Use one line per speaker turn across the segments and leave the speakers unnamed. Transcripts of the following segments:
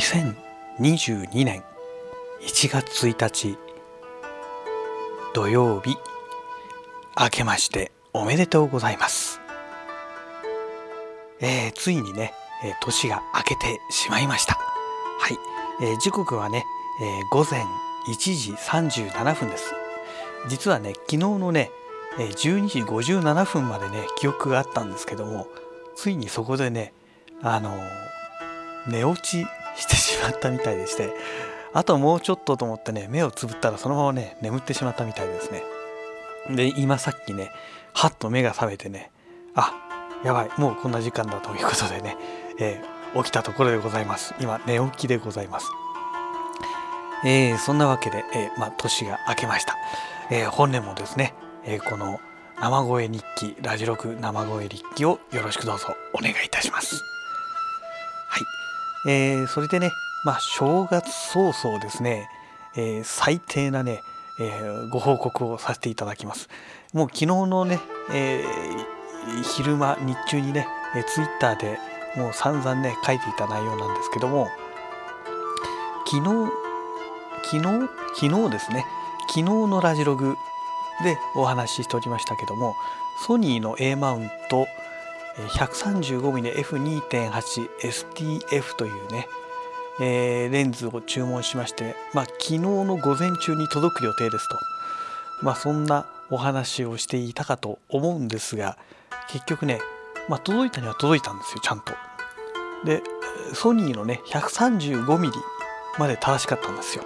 2022年1月1日土曜日明けましておめでとうございます、えー、ついにね、えー、年が明けてしまいました。はい、えー、時刻はね、え午前1時37分です。実はね昨日のね12時57分までね記憶があったんですけどもついにそこでねあの寝落ちしてしまったみたいでしてあともうちょっとと思ってね目をつぶったらそのままね眠ってしまったみたいですね。で今さっきねはっと目が覚めてねあやばいもうこんな時間だということでね、えー、起きたところでございます。今寝起きでございます。えー、そんなわけで、えー、まあ、年が明けました、え本年もですね、えこの生声日記ラジロク生声日記をよろしくどうぞお願いいたします。えー、それでね、まあ、正月早々ですね、えー、最低なね、えー、ご報告をさせていただきます。もう昨日のね、え昼間、日中にね、えー、ツイッターでもう散々ね、書いていた内容なんですけども、昨日、昨日、昨日ですね、昨日のラジログでお話ししておりましたけども、ソニーの A マウント 135mmF2.8STF というね、えー、レンズを注文しまして、まあ、昨日の午前中に届く予定ですと、まあ、そんなお話をしていたかと思うんですが結局ね、まあ、届いたには届いたんですよちゃんと。でソニーのね 135mm まで正しかったんですよ。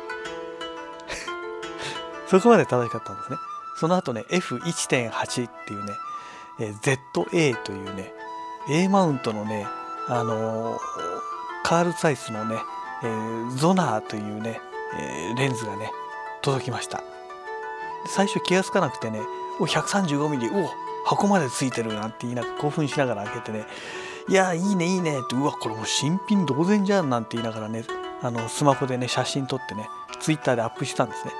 そこまで正しかったんですね。その後ね F1.8 っていうね、え ZA というね A マウントのね、あのー、カール・サイスのね、えー、ゾナーというね、えー、レンズがね、届きました。最初気がつかなくてね、お 135mm、お箱までついてるなんて言いながら興奮しながら開けてね、いや、いいね、いいねって、うわ、これもう新品同然じゃんなんて言いながらね、あのスマホでね、写真撮ってね、ツイッターでアップしたんですね。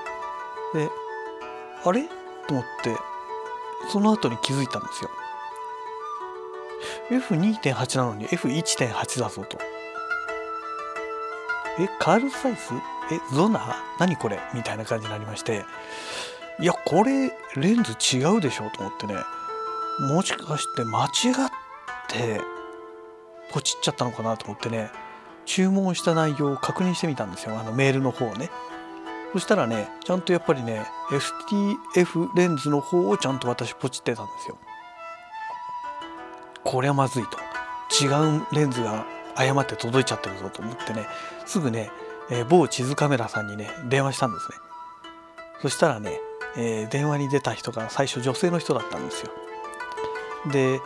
で、あれ？と思って、その後に気づいたんですよ。F2.8 なのに F1.8 だぞと。え、カールサイズえ、ゾナ？何これ？みたいな感じになりまして、いや、これ、レンズ違うでしょと思ってね、もしかして間違ってポチっちゃったのかなと思ってね、注文した内容を確認してみたんですよ、あのメールの方をね。そしたらね、ちゃんとやっぱりね、STF レンズの方をちゃんと私ポチってたんですよ。これはまずいと。違うレンズが誤って届いちゃってるぞと思ってねすぐね、えー、某地図カメラさんにね電話したんですね。そしたらね、えー、電話に出た人が最初女性の人だったんですよ。で、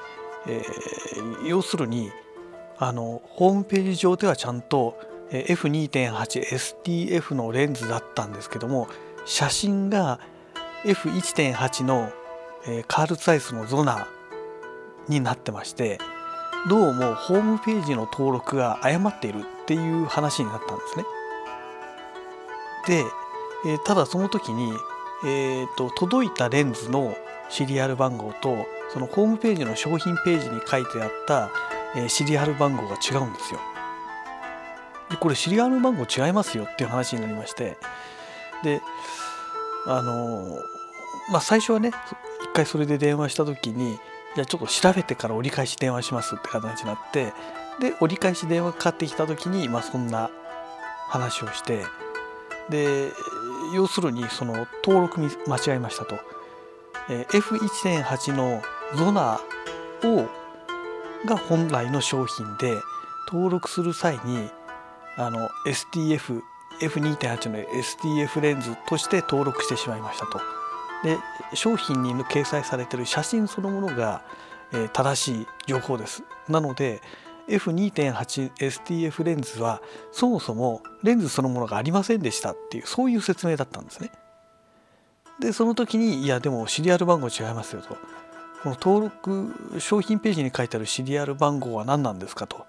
えー、要するにあのホームページ上ではちゃんと F2.8STF のレンズだったんですけども写真が F1.8 の、カール・ツァイスのゾナになってましてどうもホームページの登録が誤っているっていう話になったんですね。で、え、ただその時に、えーと、届いたレンズのシリアル番号とそのホームページの商品ページに書いてあった、え、シリアル番号が違うんですよ。でこれシリアル番号違いますよっていう話になりまして。であの、まあ最初はね一回それで電話した時にじゃあちょっと調べてから折り返し電話しますって形になってで折り返し電話かかってきた時に、まあ、そんな話をしてで要するにその登録に間違えましたと、えー、F1.8 のゾナをが本来の商品で登録する際にあの STF F2.8 の STF レンズとして登録してしまいましたと。で商品に掲載されてる写真そのものが、えー、正しい情報です。なので F2.8STF レンズはそもそもレンズそのものがありませんでしたっていうそういう説明だったんですね。でその時にいやでもシリアル番号違いますよと。この登録商品ページに書いてあるシリアル番号は何なんですかと。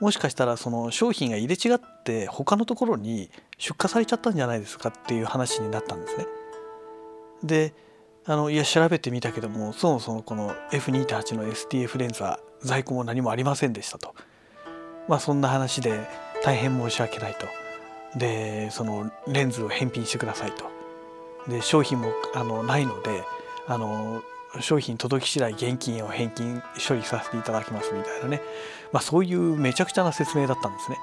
もしかしたらその商品が入れ違って他のところに出荷されちゃったんじゃないですかっていう話になったんですね。であのいや調べてみたけどもそもそもこの F2.8 の STF レンズは在庫も何もありませんでしたと。まあそんな話で大変申し訳ないと。でそのレンズを返品してくださいと。で商品もあのないのであの商品届き次第現金を返金処理させていただきますみたいなね、まあ、そういうめちゃくちゃな説明だったんですね。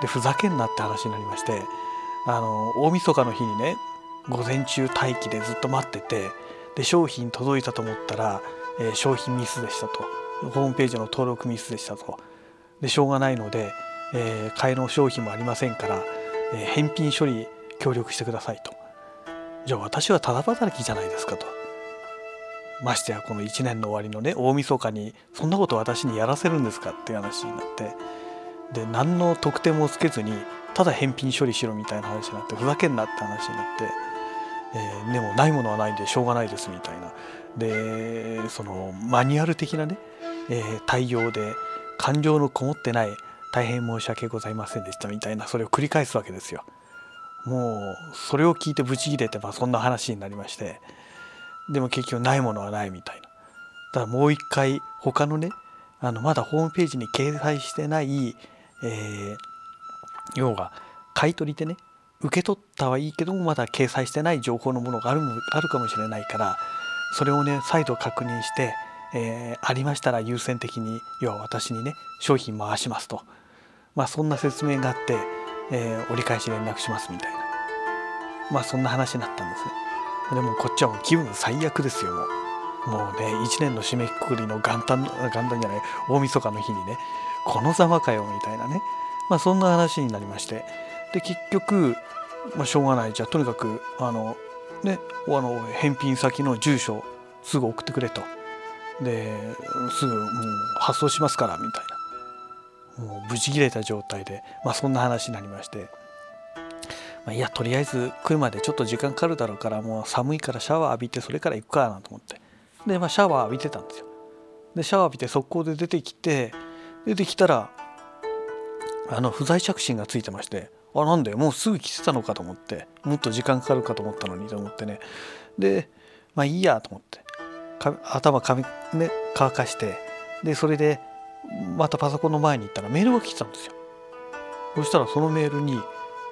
でふざけんなって話になりましてあの大晦日の日にね午前中待機でずっと待っててで商品届いたと思ったら、えー、商品ミスでしたと。ホームページの登録ミスでしたと。でしょうがないので、えー、替えの商品もありませんから、えー、返品処理協力してくださいと。じゃあ私はただ働きじゃないですかと。ましてやこの1年の終わりのね大晦日にそんなこと私にやらせるんですかっていう話になってで何の特典もつけずにただ返品処理しろみたいな話になってふざけんなって話になって、えー、でもないものはないんでしょうがないですみたいなでそのマニュアル的なね、えー、対応で感情のこもってない大変申し訳ございませんでしたみたいなそれを繰り返すわけですよ。もうそれを聞いてブチギレてまあそんな話になりましてでも結局ないものはないみたいな。だからもう一回他のねあのまだホームページに掲載してない、えー、要は買い取りでね受け取ったはいいけどもまだ掲載してない情報のものがあるあるかもしれないからそれをね再度確認して、えー、ありましたら優先的に要は私にね商品回しますと、まあ、そんな説明があって、えー、折り返し連絡しますみたいな。まあそんな話になったんですね。でもこっちはもう気分最悪ですよ。もう。もうね1年の締めくくりの元旦元旦じゃない大晦日の日にねこのざまかよみたいなね。まあそんな話になりまして。で結局、まあ、しょうがない。じゃあとにかくあのねあの返品先の住所すぐ送ってくれと。ですぐもう発送しますからみたいな。もうブチ切れた状態で、まあ、そんな話になりまして、まあ、いやとりあえず来るまでちょっと時間かかるだろうからもう寒いからシャワー浴びてそれから行くかなと思って。で、まあ、シャワー浴びてたんですよ。でシャワー浴びて速攻で出てきて出てきたらあの不在着信がついてましてあなんでもうすぐ来てたのかと思ってもっと時間かかるかと思ったのにと思ってね。でまあいいやと思って頭髪ね乾かしてでそれでまたパソコンの前に行ったらメールが来てたんですよ。そしたらそのメールに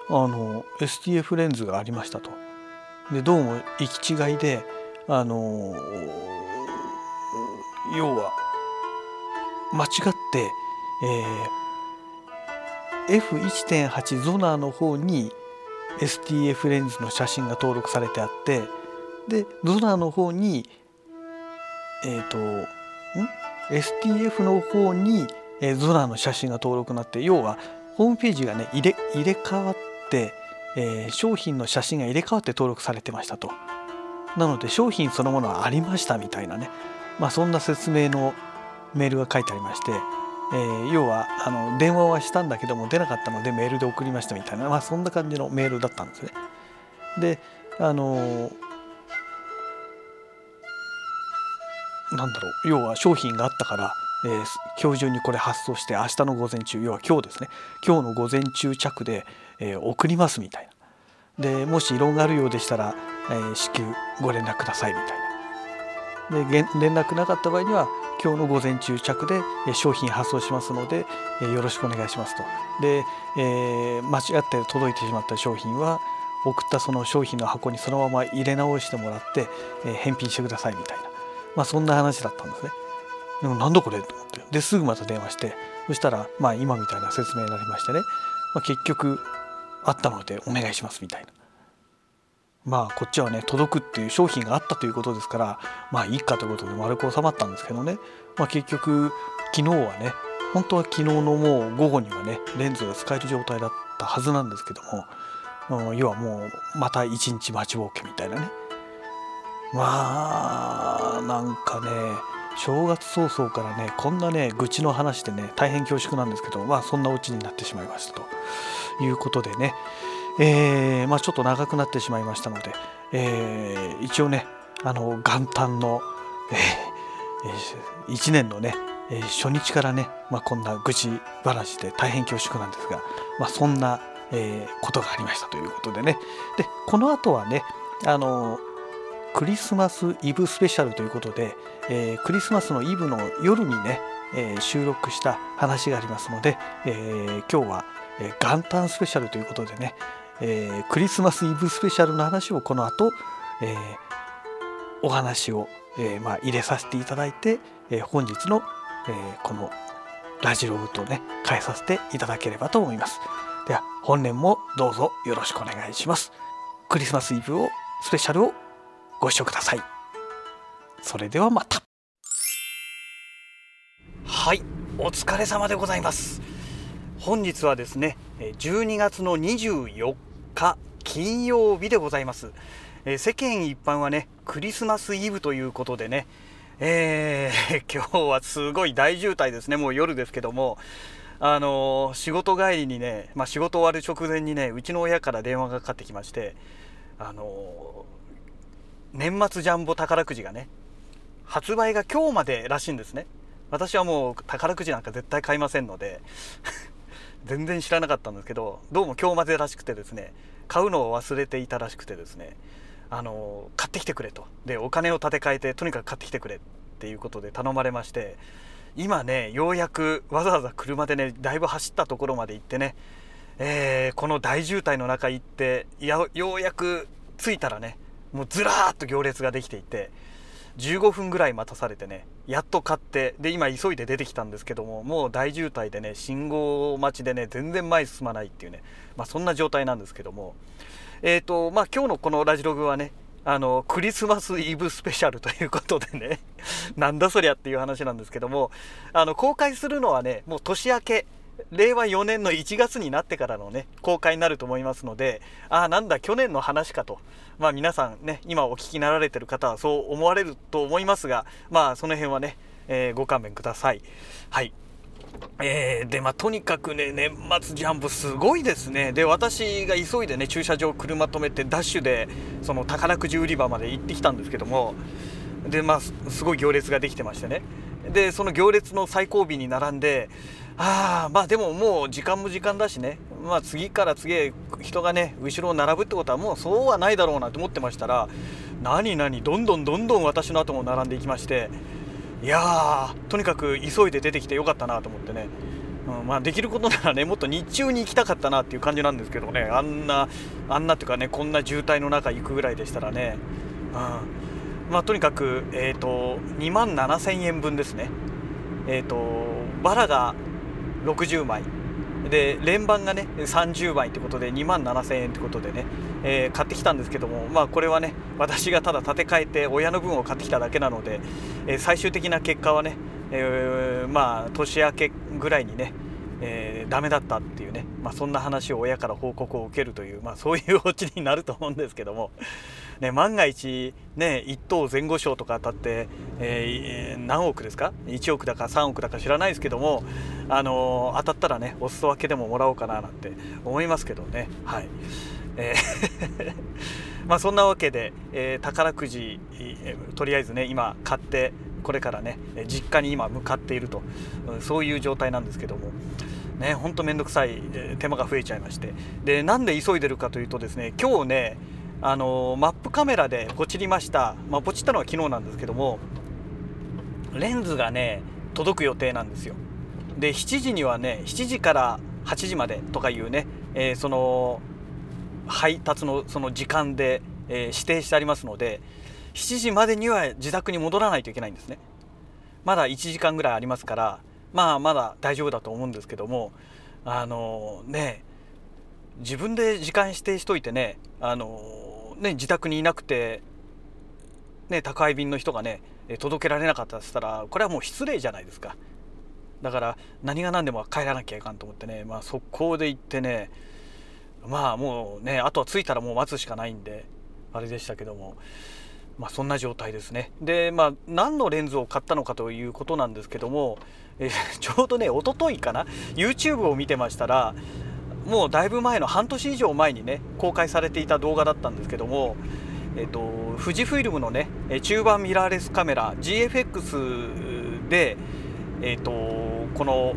あの STF レンズがありましたと。でどうも行き違いであの要は間違って、えー、F1.8 ゾナーの方に STF レンズの写真が登録されてあってでゾナーの方にえっ、ー、とん？STF の方に、えー、ゾナーの写真が登録になって要はホームページがね入れ入れ替わって、えー、商品の写真が入れ替わって登録されてましたと。なので商品そのものはありましたみたいなね、まあ、そんな説明のメールが書いてありまして、えー、要はあの電話はしたんだけども出なかったのでメールで送りましたみたいな、まあ、そんな感じのメールだったんですね。であのなんだろう要は商品があったから、えー、今日中にこれ発送して明日の午前中要は今日ですね。今日の午前中着で、えー、送りますみたいな。でもし異論があるようでしたら、えー、至急ご連絡くださいみたいな。で連絡なかった場合には今日の午前中着で商品発送しますので、え、よろしくお願いしますと。で、えー、間違って届いてしまった商品は送ったその商品の箱にそのまま入れ直してもらって、えー、返品してくださいみたいな、まあ、そんな話だったんですね。でもなんだこれ？と思って。ですぐまた電話してそしたらまあ今みたいな説明になりましてね、まあ、結局あったのでお願いしますみたいな。まあこっちはね届くっていう商品があったということですからまあいいかということで丸く収まったんですけどね、まあ、結局昨日はね本当は昨日のもう午後にはねレンズが使える状態だったはずなんですけども要はもうまた一日待ちぼうけみたいなね。まあなんかね正月早々からねこんなね愚痴の話でね大変恐縮なんですけどまあそんなオチになってしまいましたと。いうことでね、えー、まあ、ちょっと長くなってしまいましたので、えー、一応ねあの元旦の、えー、1年のねえ初日からね、まあ、こんな愚痴話で大変恐縮なんですが、まあ、そんな、え、ことがありましたということでね。でこの後はねあのクリスマスイブスペシャルということで、えー、クリスマスのイブの夜にね、えー、収録した話がありますので、えー、今日は、元旦スペシャルということでね、えー、クリスマスイブスペシャルの話をこの後、えー、お話を、えーまあ、入れさせていただいて、えー、本日の、えー、このラジログとね変えさせていただければと思います。では本年もどうぞよろしくお願いします。クリスマスイブをスペシャルをご視聴ください。それではまた。はい、お疲れ様でございます。本日はですね、12月の24日金曜日でございます。世間一般はね、クリスマスイブということでね、えー、今日はすごい大渋滞ですね、もう夜ですけども、あのー、仕事帰りにね、まあ、仕事終わる直前にね、うちの親から電話がかかってきまして、あのー、年末ジャンボ宝くじがね、発売が今日までらしいんですね。私はもう宝くじなんか絶対買いませんので 全然知らなかったんですけどどうも今日までらしくてですね買うのを忘れていたらしくてですねあの買ってきてくれとでお金を立て替えてとにかく買ってきてくれっていうことで頼まれまして今ねようやくわざわざ車でねだいぶ走ったところまで行ってね、えー、この大渋滞の中行ってようやく着いたらねもうずらーっと行列ができていて15分ぐらい待たされてねやっと買ってで今急いで出てきたんですけどももう大渋滞でね信号待ちでね全然前進まないっていうね、まあ、そんな状態なんですけども。えっ、ー、とまあ今日のこのラジログはねあのクリスマスイブスペシャルということでね なんだそりゃっていう話なんですけどもあの公開するのはねもう年明け令和4年の1月になってからのね公開になると思いますのでああなんだ去年の話かと。まあ皆さんね今お聞きになられてる方はそう思われると思いますがまあその辺はね、えー、ご勘弁ください。はい。えー、でまあとにかくね年末ジャンボすごいですね。で私が急いでね駐車場車止めてダッシュでその宝くじ売り場まで行ってきたんですけどもでまあすごい行列ができてましてね。でその行列の最後尾に並んであまあでももう時間も時間だしね。まあ次から次へ人がね後ろを並ぶってことはもうそうはないだろうなと思ってましたら何何どんどんどんどん私の後も並んでいきまして。いやーとにかく急いで出てきてよかったなと思ってね、うん、まあできることならねもっと日中に行きたかったなっていう感じなんですけどね。あんなあんなっていうかねこんな渋滞の中行くぐらいでしたらね、うん、まあとにかくえっ、ー、と2万7000円分ですね。えっ、ー、とバラが60枚。で連番がね30枚ってことで2万7000円ってことでね、えー、買ってきたんですけどもまあこれはね私がただ立て替えて親の分を買ってきただけなので、えー、最終的な結果はね、えー、まあ年明けぐらいにねえー、ダメだったっていうね、まあ、そんな話を親から報告を受けるという、まあ、そういうオチになると思うんですけども、ね、万が一、ね、1等前後賞とか当たって、えー、何億ですか？1億だか3億だか知らないですけども、あのー、当たったらねお裾分けでももらおうかななんて思いますけどね。はいえー まあそんなわけで、えー、宝くじ、えー、とりあえずね今買ってこれからね実家に今向かっていると、うん、そういう状態なんですけども。ね、ほんと面倒くさい手間が増えちゃいましてでなんで急いでるかというとですね今日ねあのマップカメラでポチりました、まあ、ポチったのは昨日なんですけどもレンズがね届く予定なんですよ。で7時にはね7時から8時までとかいうね、えー、その配達のその時間で、えー、指定してありますので7時までには自宅に戻らないといけないんですね。まだ1時間ぐらいありますからまあまだ大丈夫だと思うんですけどもあのね自分で時間指定しといてねあのね自宅にいなくてね宅配便の人がね届けられなかったとしたらこれはもう失礼じゃないですか。だから何が何でも帰らなきゃいかんと思ってねまあ速攻で行ってねまあもうねあとは着いたらもう待つしかないんであれでしたけどもまあそんな状態ですね。でまあ何のレンズを買ったのかということなんですけどもえちょうどね一昨日かな？YouTube を見てましたらもうだいぶ前の半年以上前にね公開されていた動画だったんですけどもえっと、富士フイルムのね中盤ミラーレスカメラ GFX で、えっと、この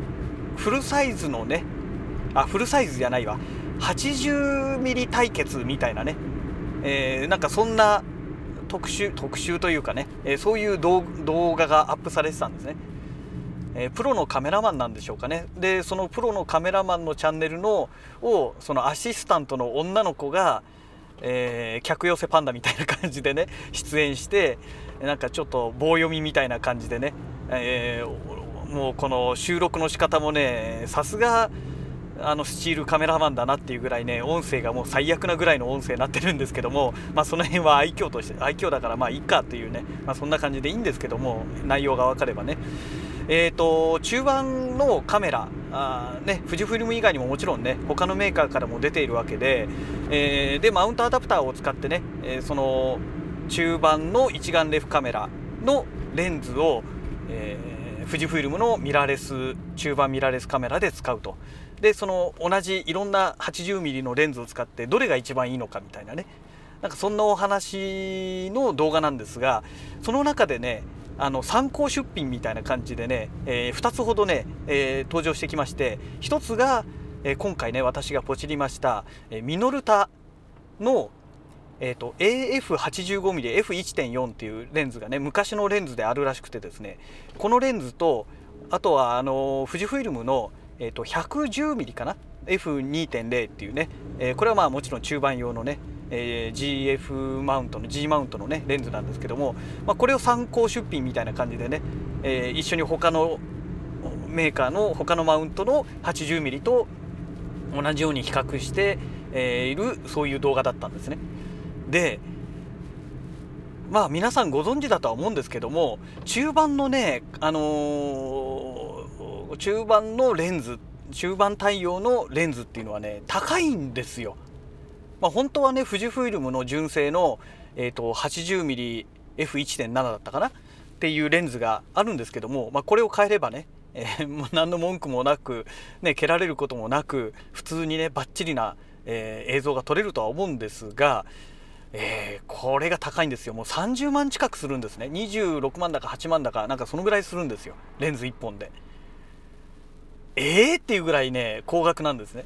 フルサイズのねあフルサイズじゃないわ。80mm 対決みたいなね、えー、なんかそんな特集特集というかね、えー、そういう動画がアップされてたんですね。え、プロのカメラマンなんでしょうかね。でそのプロのカメラマンのチャンネルのをそのアシスタントの女の子が、えー、客寄せパンダみたいな感じでね出演してなんかちょっと棒読みみたいな感じでね、えー、もうこの収録の仕方もねさすがあのスチールカメラマンだなっていうぐらいね音声がもう最悪なぐらいの音声になってるんですけども、まあ、その辺は愛嬌として愛嬌だからまあいいかっていうね、まあ、そんな感じでいいんですけども内容が分かればね。えーと、中盤のカメラあ、ね、富士フイルム以外にももちろんね他のメーカーからも出ているわけで,、えー、でマウントアダプターを使ってね、えー、その中盤の一眼レフカメラのレンズを、えー、富士フイルムのミラーレス中盤ミラーレスカメラで使うと。でその同じいろんな 80mm のレンズを使ってどれが一番いいのかみたいなね。なんかそんなお話の動画なんですがその中でねあの参考出品みたいな感じでね、えー、2つほどね、えー、登場してきまして1つが、えー、今回ね私がポチりました、えミノルタの、えーと、AF85mmF1.4 っていうレンズがね昔のレンズであるらしくてですねこのレンズとあとはあの富士フイルムの、えーと、と 110mm かな？F2.0 っていうね、えー、これはまあもちろん中盤用のねえー、GF マウントの G マウントのねレンズなんですけども、まあ、これを参考出品みたいな感じでね、えー、一緒に他のメーカーの他のマウントの 80mm と同じように比較して、え、いるそういう動画だったんですね。でまあ皆さんご存知だとは思うんですけども中盤のねあのー、中盤のレンズ中盤対応のレンズっていうのはね高いんですよまあ、本当はね富士フイルムの純正の、えーと、80mmF1.7 だったかな？っていうレンズがあるんですけども、まあ、これを変えればね、えー、何の文句もなく、ね、蹴られることもなく普通にねバッチリな、えー、映像が撮れるとは思うんですが、えー、これが高いんですよ。もう30万近くするんですね。26万だか8万だかなんかそのぐらいするんですよ。レンズ1本で。えー？っていうぐらいね高額なんですね。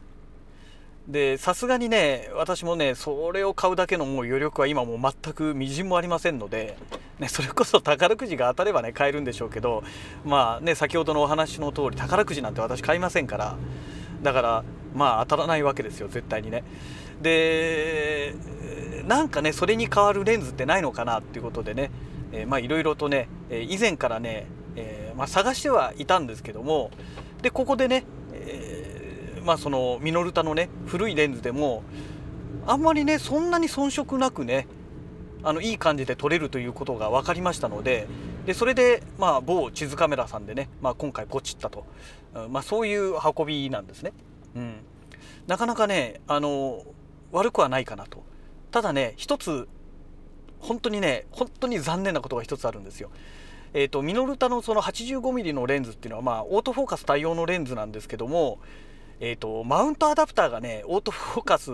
でさすがにね私もねそれを買うだけのもう余力は今もう全くみじんもありませんので、ね、それこそ宝くじが当たればね買えるんでしょうけどまあね先ほどのお話の通り宝くじなんて私買いませんからだからまあ当たらないわけですよ絶対にね。でなんかねそれに代わるレンズってないのかなっていうことでね、え、まあいろいろとね以前からね、えー、まあ、探してはいたんですけどもでここでね、えーまあそのミノルタのね古いレンズでもあんまりねそんなに遜色なくねあのいい感じで撮れるということが分かりましたのででそれで、まあ、某地図カメラさんでね、まあ、今回ポチったと、まあ、そういう運びなんですね。うん、なかなかねあの悪くはないかなとただね一つ本当にね本当に残念なことが一つあるんですよ。えーと、ミノルタのその 85mm のレンズっていうのは、まあ、オートフォーカス対応のレンズなんですけどもえーと、マウントアダプターがねオートフォーカス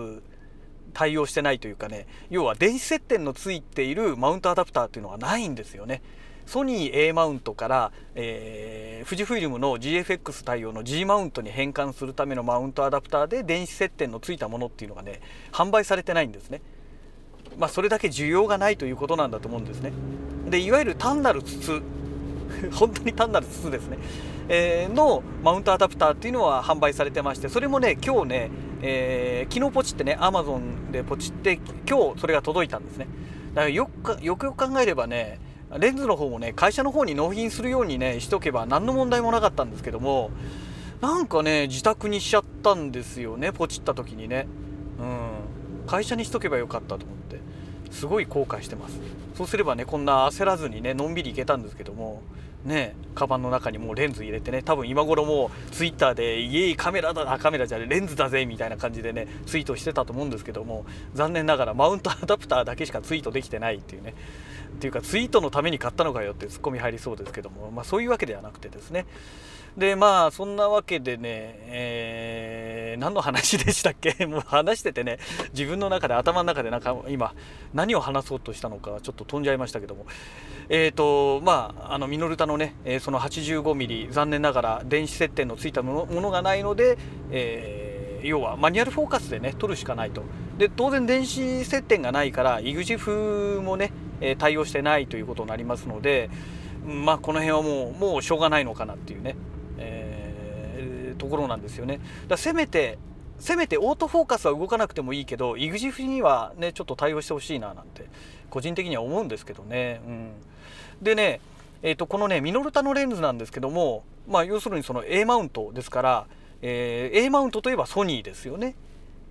対応してないというかね要は電子接点のついているマウントアダプターっていうのはないんですよね。ソニー A マウントから、えー、富士フイルムの GFX 対応の G マウントに変換するためのマウントアダプターで電子接点のついたものっていうのがね販売されてないんですね。まあ、それだけ需要がないということなんだと思うんですね。でいわゆる単なる筒本当に単なる筒ですねえ、のマウントアダプターっていうのは販売されてましてそれもね今日ね、えー、昨日ポチってねアマゾンでポチって今日それが届いたんですね。だからよくよくよく考えればねレンズの方もね会社の方に納品するようにねしとけば何の問題もなかったんですけどもなんかね自宅にしちゃったんですよねポチった時にね。うん。会社にしとけばよかったと思って。すごい後悔してます。そうすればねこんな焦らずにねのんびりいけたんですけども。ねカバンの中にもうレンズ入れてね多分今頃もうツイッターで「イエイカメラだカメラじゃねレンズだぜ」みたいな感じでねツイートしてたと思うんですけども残念ながらマウントアダプターだけしかツイートできてないっていうね。っていうかツイートのために買ったのかよってツッコミ入りそうですけども、まあ、そういうわけではなくてですね。でまあそんなわけでね、えー、何の話でしたっけ？もう話しててね自分の中で頭の中でなんか今何を話そうとしたのかちょっと飛んじゃいましたけども。えっ、ー、とまああのミノルタのね、えー、その 85mm 残念ながら電子接点のついたものがないので、え、要はマニュアルフォーカスでね撮るしかないと。で当然電子接点がないから EXIF もね対応してないということになりますのでまあこの辺はもうもうしょうがないのかなっていうね。ところなんですよね。だせめてせめてオートフォーカスは動かなくてもいいけど EXIF にはねちょっと対応してほしいななんて個人的には思うんですけどね。うん、でね、えー、とこのねミノルタのレンズなんですけども、まあ、要するにその A マウントですから、えー、A マウントといえばソニーですよね。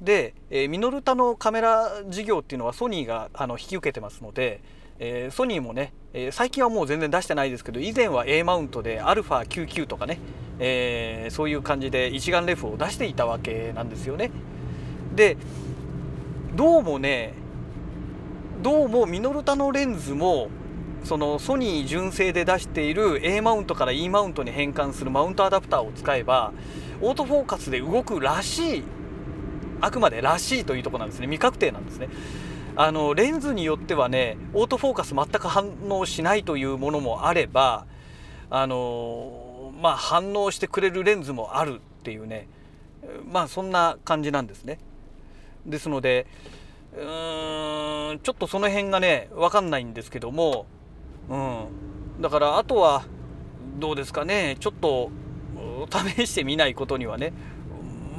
で、えー、ミノルタのカメラ事業っていうのはソニーがあの引き受けてますので、えー、ソニーもね、え、最近はもう全然出してないですけど以前は A マウントで α99 とかね、えー、そういう感じで一眼レフを出していたわけなんですよね。でどうもねどうもミノルタのレンズもそのソニー純正で出している A マウントから E マウントに変換するマウントアダプターを使えばオートフォーカスで動くらしいあくまでらしいというとこなんですね。未確定なんですね。あのレンズによってはねオートフォーカス全く反応しないというものもあればあのまあ反応してくれるレンズもあるっていうね。まあそんな感じなんですね。ですのでうーんちょっとその辺がね分かんないんですけども。うん。だからあとはどうですかね。ちょっと試してみないことにはね。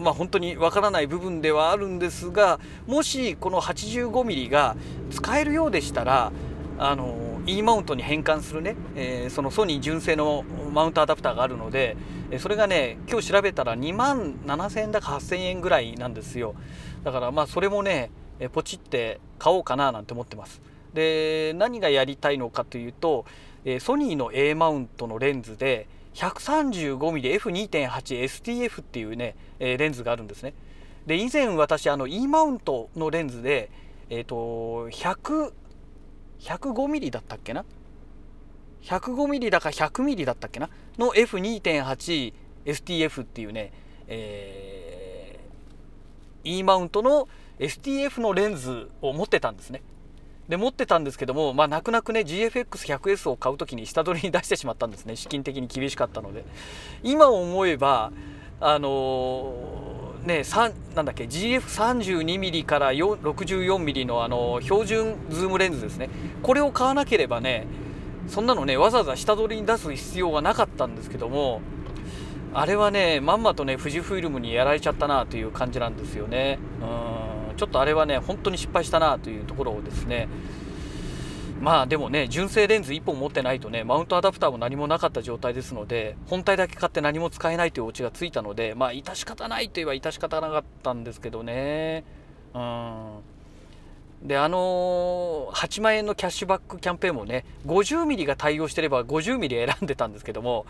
まあ、本当にわからない部分ではあるんですがもしこの 85mm が使えるようでしたらあの E マウントに変換するね、えー、そのソニー純正のマウントアダプターがあるのでそれがね今日調べたら2万7000円だか8000円ぐらいなんですよ。だからまあそれもねポチって買おうかななんて思ってます。で何がやりたいのかというとソニーの A マウントのレンズで 135mmF2.8STF っていうね、えー、レンズがあるんですね。で以前私あの E マウントのレンズでえっ、ー、と100 105mm だったっけな？105mm だか 100mm だったっけな？の F2.8STF っていうね、えー、E マウントの STF のレンズを持ってたんですね。で持ってたんですけども、まあ、泣く泣くね GFX100S を買う時に下取りに出してしまったんですね。資金的に厳しかったので。今思えばあのー、ねなんだっけ GF32mm から 64mm のあの標準ズームレンズですね。これを買わなければねそんなのねわざわざ下取りに出す必要がなかったんですけどもあれはねまんまとね富士フイルムにやられちゃったなという感じなんですよね。うんちょっとあれはね本当に失敗したなというところをですねまあでもね純正レンズ1本持ってないとねマウントアダプターも何もなかった状態ですので本体だけ買って何も使えないというオチがついたのでまあ致し方ないといえば致し方なかったんですけどね。うん。であのー、8万円のキャッシュバックキャンペーンもね 50mm が対応してれば 50mm 選んでたんですけども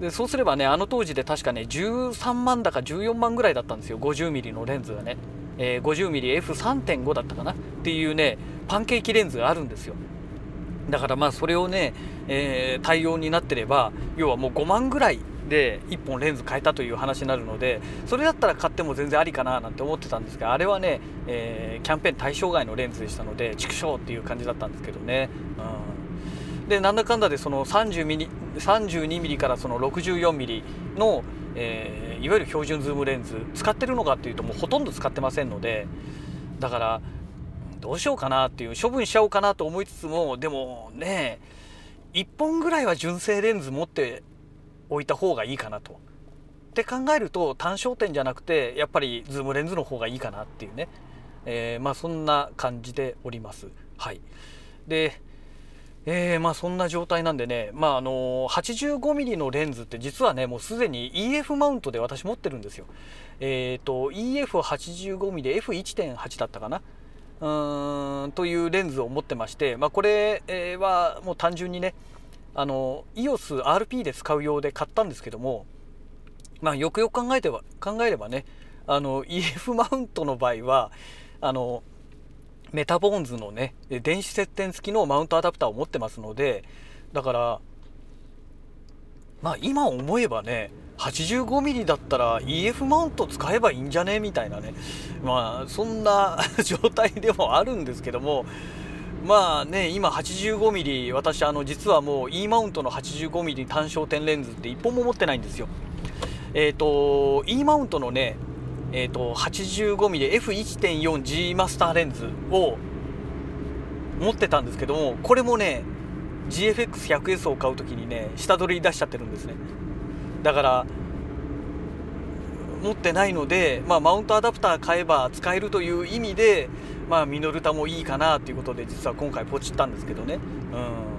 でそうすればねあの当時で確かね13万だか14万ぐらいだったんですよ 50mm のレンズがね。えー、50mmF3.5 だったかな？っていうねパンケーキレンズがあるんですよ。だからまあそれをね、えー、対応になってれば要はもう5万ぐらいで1本レンズ変えたという話になるのでそれだったら買っても全然ありかななんて思ってたんですがあれはね、えー、キャンペーン対象外のレンズでしたので畜生っていう感じだったんですけどね、うん、でなんだかんだでその 30mm 32mm からその 64mm の、えーいわゆる標準ズームレンズ使ってるのかっていうともうほとんど使ってませんのでだからどうしようかなっていう処分しちゃおうかなと思いつつもでもね1本ぐらいは純正レンズ持っておいた方がいいかなと。って考えると単焦点じゃなくてやっぱりズームレンズの方がいいかなっていうね、えー、まあそんな感じでおります。はい、でえー、まあそんな状態なんでね、まああの 85mm のレンズって実はねもうすでに EF マウントで私持ってるんですよ。えっ、ー、と EF85mmF1.8 だったかなうーんというレンズを持ってまして、まあ、これはもう単純にねあの EOSRP で使う用で買ったんですけども、まあ、よくよく考えては考えればねあの EF マウントの場合はあのメタボーンズのね電子接点付きのマウントアダプターを持ってますのでだからまあ今思えばね 85mm だったら EF マウント使えばいいんじゃね？みたいなねまあそんな 状態でもあるんですけどもまあね今 85mm 私あの実はもう E マウントの 85mm 単焦点レンズって1本も持ってないんですよ。えっ、ー、と E マウントのねえーと、85mm F1.4G マスターレンズを持ってたんですけどもこれもね GFX100S を買う時にね下取り出しちゃってるんですねだから持ってないので、まあ、マウントアダプター買えば使えるという意味で、まあ、ミノルタもいいかなということで実は今回ポチったんですけどね。うん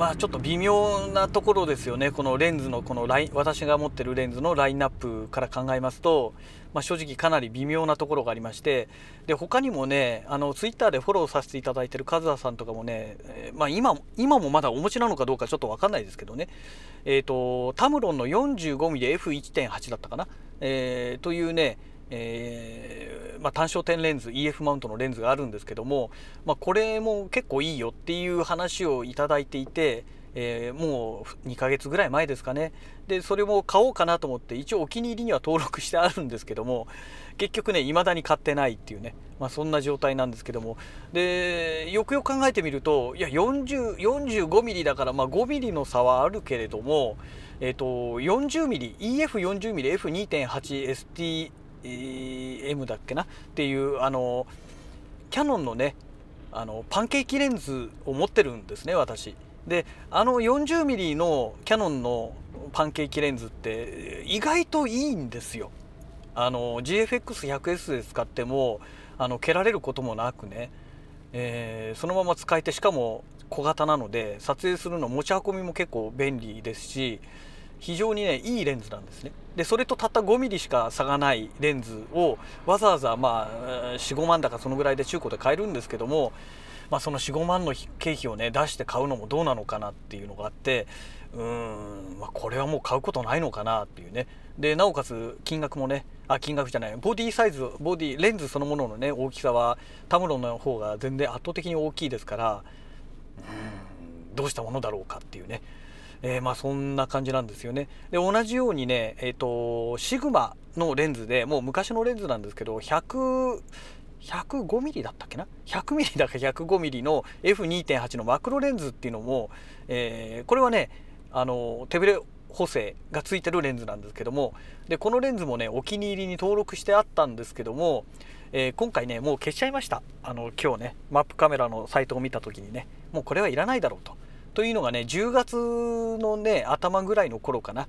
まあちょっと微妙なところですよね。このレンズのこのライン私が持ってるレンズのラインナップから考えますと、まあ、正直かなり微妙なところがありましてで他にもねあのツイッターでフォローさせていただいてるカズハさんとかもね、えー、まあ今、今もまだお持ちなのかどうかちょっと分かんないですけどね。えっ、ー、とタムロンの 45mmF1.8 だったかな、えー、というねえー、まあ、単焦点レンズ EF マウントのレンズがあるんですけども、まあ、これも結構いいよっていう話をいただいていて、えー、もう2ヶ月ぐらい前ですかね。でそれも買おうかなと思って一応お気に入りには登録してあるんですけども結局ね未だに買ってないっていうね、まあ、そんな状態なんですけども。でよくよく考えてみるといや 45mm だからまあ 5mm の差はあるけれどもえーと、40mm EF40mmF2.8ST M だっけな？っていうあのキャノンのねあのパンケーキレンズを持ってるんですね私。であの 40mm のキャノンのパンケーキレンズって意外といいんですよ。あの GFX100S で使ってもあの蹴られることもなくね、えー、そのまま使えてしかも小型なので撮影するの持ち運びも結構便利ですし非常にねいいレンズなんですね。でそれとたった 5mm しか差がないレンズをわざわざまあ45万だかそのぐらいで中古で買えるんですけども、まあ、その45万の経費をね出して買うのもどうなのかなっていうのがあってうーん、まあ、これはもう買うことないのかなっていうね。でなおかつ金額もねあ金額じゃないボディサイズボディレンズそのもののね大きさはタムロンの方が全然圧倒的に大きいですからうんどうしたものだろうかっていうね。えー、まあそんな感じなんですよね。で同じようにね、えーと、シグマのレンズでもう昔のレンズなんですけど100 105ミリだったっけな？100ミリだか105ミリの F2.8 のマクロレンズっていうのも、えー、これはねあの手ぶれ補正がついてるレンズなんですけどもでこのレンズもねお気に入りに登録してあったんですけども、えー、今回ねもう消しちゃいました。あの今日ねマップカメラのサイトを見た時にねもうこれはいらないだろうと。というのがね10月のね頭ぐらいの頃かな、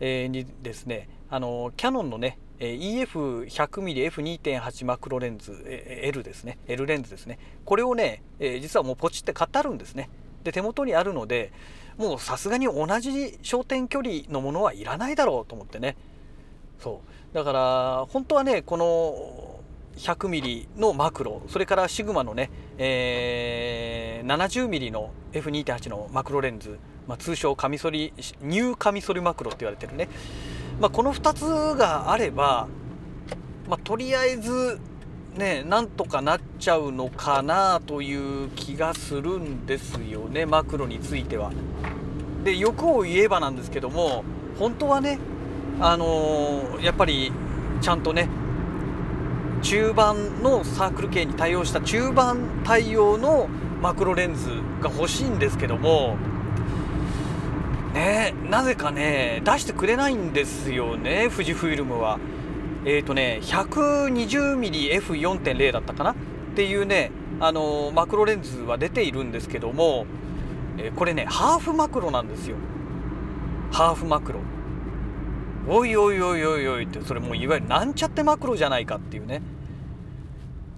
えー、にですねあのキヤノンのね EF100mmF2.8 マクロレンズ L ですね。L レンズですね。これをね、え、実はもうポチって買ってあるんですね。で手元にあるのでもうさすがに同じ焦点距離のものはいらないだろうと思ってね。そう。だから本当はねこの 100mm のマクロそれからシグマのね、えー、70mm の F2.8 のマクロレンズ、まあ、通称カミソリニューカミソリマクロって言われてるね、まあ、この2つがあれば、まあ、とりあえずねなんとかなっちゃうのかなという気がするんですよねマクロについては。で欲を言えばなんですけども本当はねあのー、やっぱりちゃんとね中盤のサークル系に対応した中盤対応のマクロレンズが欲しいんですけどもねなぜかね出してくれないんですよね富士フイルムは。えっ、ー、とね 120mmF4.0 だったかな？っていうねあのマクロレンズは出ているんですけども、え、これねハーフマクロなんですよ。ハーフマクロ。おいおいおいおいおいってそれもういわゆるなんちゃってマクロじゃないかっていうね。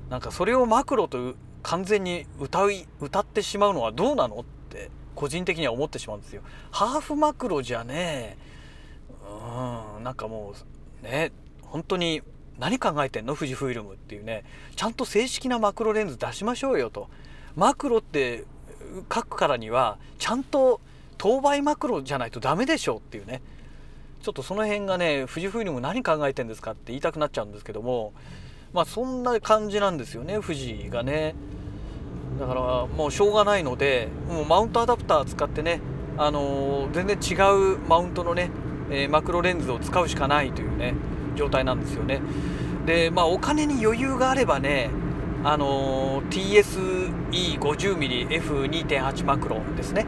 なんかそれをマクロと完全に歌い歌ってしまうのはどうなのって個人的には思ってしまうんですよ。ハーフマクロじゃねうんなんかもうね本当に何考えてんの？富士フイルムっていうね。ちゃんと正式なマクロレンズ出しましょうよと。マクロって書くからにはちゃんと当倍マクロじゃないとダメでしょうっていうね。ちょっとその辺がね富士フイルム何考えてんですかって言いたくなっちゃうんですけどもまあそんな感じなんですよね富士がね。だからもうしょうがないのでもうマウントアダプター使ってねあのー、全然違うマウントのね、えー、マクロレンズを使うしかないというね状態なんですよね。でまあお金に余裕があればねあのー、TSE50mmF2.8 マクロですね。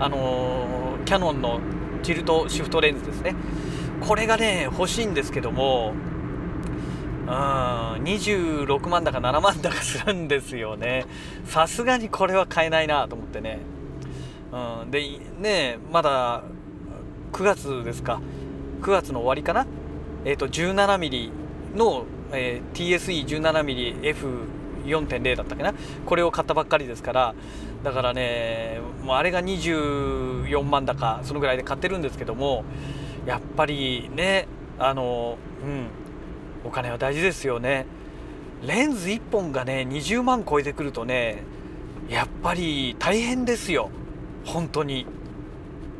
あのキヤノンのチルトシフトレンズですね。これがね欲しいんですけどもうん26万だか7万だかするんですよね。さすがにこれは買えないなと思ってね、うん、でねまだ9月ですか。9月の終わりかな。えー、と 17mm の、えー、TSE17mmF4.0 だったっけな。これを買ったばっかりですからだからねもうあれが24万だかそのぐらいで買ってるんですけどもやっぱりねあのうんお金は大事ですよね。レンズ1本がね20万超えてくるとねやっぱり大変ですよ。本当に。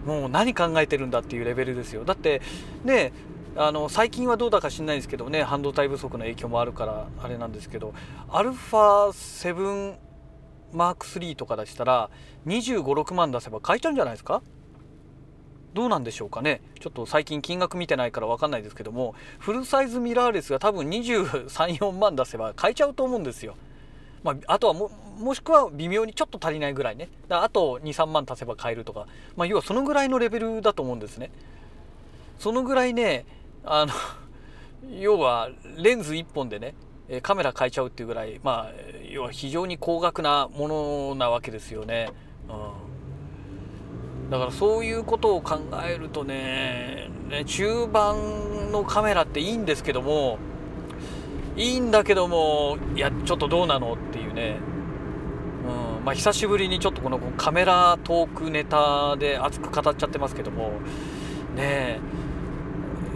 もう何考えてるんだっていうレベルですよ。だってねあの最近はどうだか知んないんですけどね半導体不足の影響もあるからあれなんですけど α7 マーク3とか出したら2 5 6万出せば買えちゃうんじゃないですか？どうなんでしょうかねちょっと最近金額見てないから分かんないですけどもフルサイズミラーレスが多分234万出せば買えちゃうと思うんですよ。まあ、あとはももしくは微妙にちょっと足りないぐらいねあと23万足せば買えるとか、まあ、要はそのぐらいのレベルだと思うんですね。そのぐらいねあの要はレンズ1本でねカメラ変えちゃうっていうぐらいまあ要は非常に高額なものなわけですよね。うん、だからそういうことを考えるとねね中盤のカメラっていいんですけどもいいんだけどもいやちょっとどうなのっていうね、うん。まあ、久しぶりにちょっとこのカメラトークネタで熱く語っちゃってますけどもねえ。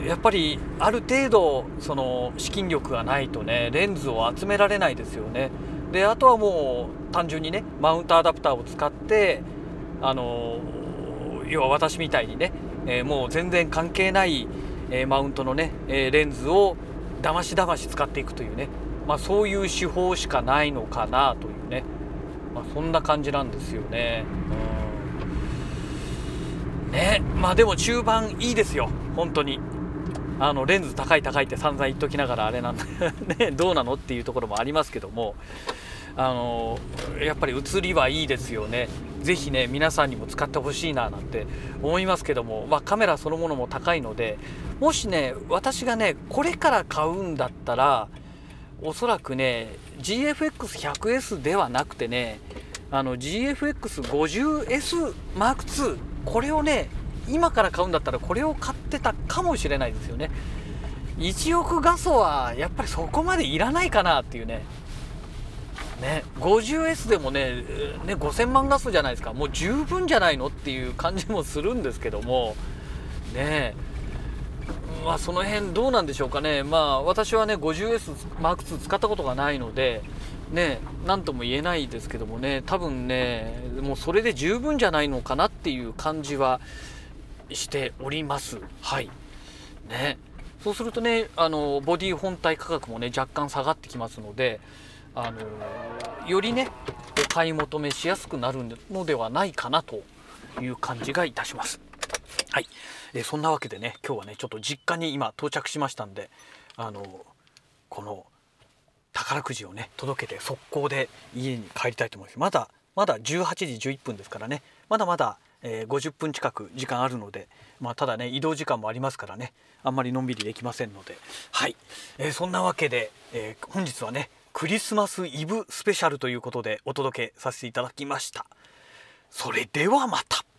やっぱりある程度その資金力がないとねレンズを集められないですよね。であとはもう単純にねマウントアダプターを使ってあの要は私みたいにね、えー、もう全然関係ない、えー、マウントのね、えー、レンズをだましだまし使っていくというね、まあ、そういう手法しかないのかなというね、まあ、そんな感じなんですよね。うん。ねまあでも中盤いいですよ。本当に。あのレンズ高い高いって散々言っときながらあれなんだ ねどうなのっていうところもありますけどもあのやっぱり写りはいいですよね。是非ね皆さんにも使ってほしいななんて思いますけども、まあ、カメラそのものも高いのでもしね私がねこれから買うんだったらおそらくね GFX100S ではなくてねあの GFX50S Mark2 これをね今から買うんだったらこれを買ってたかもしれないですよね。1億画素はやっぱりそこまでいらないかなっていうね。ね 50S でもねね5000万画素じゃないですか。もう十分じゃないのっていう感じもするんですけども。ね。まあその辺どうなんでしょうかね。まあ私はね 50SM2 使ったことがないのでね何とも言えないですけどもね。多分ねもうそれで十分じゃないのかなっていう感じはしております。はい。ね。そうするとね、あの、ボディ本体価格もね、若干下がってきますので、あの、よりね、お買い求めしやすくなるのではないかなという感じがいたします。はい。えそんなわけでね、今日はね、ちょっと実家に今到着しましたんで、あの、この宝くじをね、届けて速攻で家に帰りたいと思います。まだ、まだ18時11分ですからね、まだまだえー、50分近く時間あるので、まあ、ただね移動時間もありますからねあんまりのんびりできませんので。はい、えー、そんなわけで、えー、本日はねクリスマスイブスペシャルということでお届けさせていただきました。それではまた。